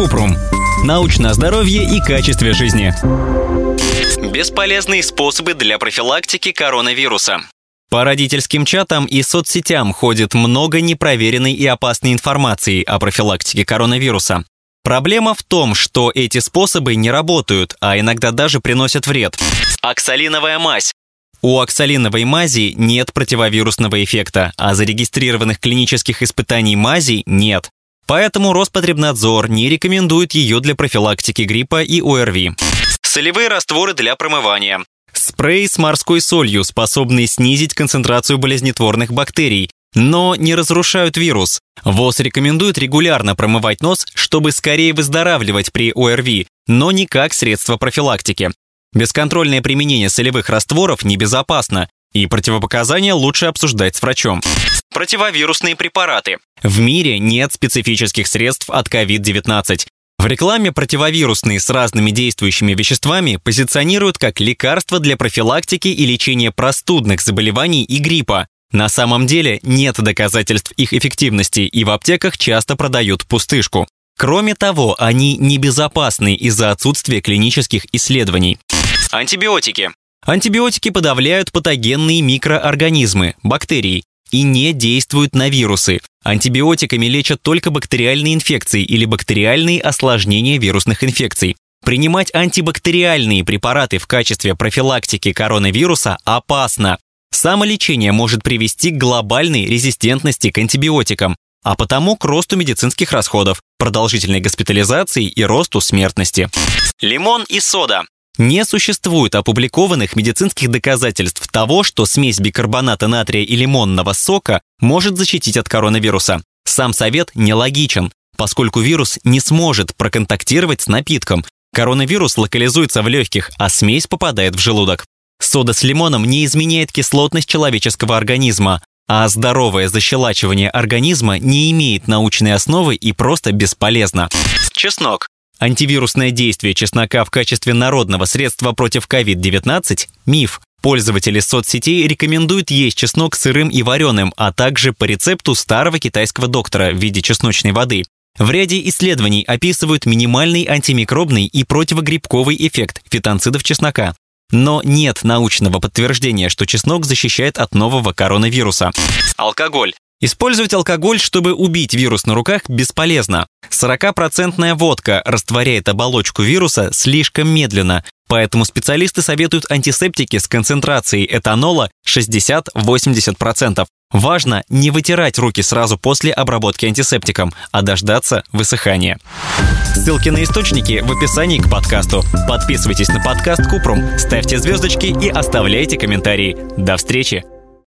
Купрум. Научное здоровье и качестве жизни. Бесполезные способы для профилактики коронавируса. По родительским чатам и соцсетям ходит много непроверенной и опасной информации о профилактике коронавируса. Проблема в том, что эти способы не работают, а иногда даже приносят вред. Оксалиновая мазь. У оксалиновой мази нет противовирусного эффекта, а зарегистрированных клинических испытаний мази нет. Поэтому Роспотребнадзор не рекомендует ее для профилактики гриппа и ОРВИ. Солевые растворы для промывания. Спрей с морской солью, способный снизить концентрацию болезнетворных бактерий, но не разрушают вирус. ВОЗ рекомендует регулярно промывать нос, чтобы скорее выздоравливать при ОРВИ, но не как средство профилактики. Бесконтрольное применение солевых растворов небезопасно, и противопоказания лучше обсуждать с врачом. Противовирусные препараты. В мире нет специфических средств от COVID-19. В рекламе противовирусные с разными действующими веществами позиционируют как лекарства для профилактики и лечения простудных заболеваний и гриппа. На самом деле нет доказательств их эффективности, и в аптеках часто продают пустышку. Кроме того, они небезопасны из-за отсутствия клинических исследований. Антибиотики. Антибиотики подавляют патогенные микроорганизмы, бактерии, и не действуют на вирусы. Антибиотиками лечат только бактериальные инфекции или бактериальные осложнения вирусных инфекций. Принимать антибактериальные препараты в качестве профилактики коронавируса опасно. Самолечение может привести к глобальной резистентности к антибиотикам, а потому к росту медицинских расходов, продолжительной госпитализации и росту смертности. Лимон и сода. Не существует опубликованных медицинских доказательств того, что смесь бикарбоната натрия и лимонного сока может защитить от коронавируса. Сам совет нелогичен, поскольку вирус не сможет проконтактировать с напитком. Коронавирус локализуется в легких, а смесь попадает в желудок. Сода с лимоном не изменяет кислотность человеческого организма, а здоровое защелачивание организма не имеет научной основы и просто бесполезно. Чеснок. Антивирусное действие чеснока в качестве народного средства против COVID-19 – миф. Пользователи соцсетей рекомендуют есть чеснок сырым и вареным, а также по рецепту старого китайского доктора в виде чесночной воды. В ряде исследований описывают минимальный антимикробный и противогрибковый эффект фитонцидов чеснока. Но нет научного подтверждения, что чеснок защищает от нового коронавируса. Алкоголь. Использовать алкоголь, чтобы убить вирус на руках, бесполезно. 40% водка растворяет оболочку вируса слишком медленно, поэтому специалисты советуют антисептики с концентрацией этанола 60-80%. Важно не вытирать руки сразу после обработки антисептиком, а дождаться высыхания. Ссылки на источники в описании к подкасту. Подписывайтесь на подкаст Купрум, ставьте звездочки и оставляйте комментарии. До встречи!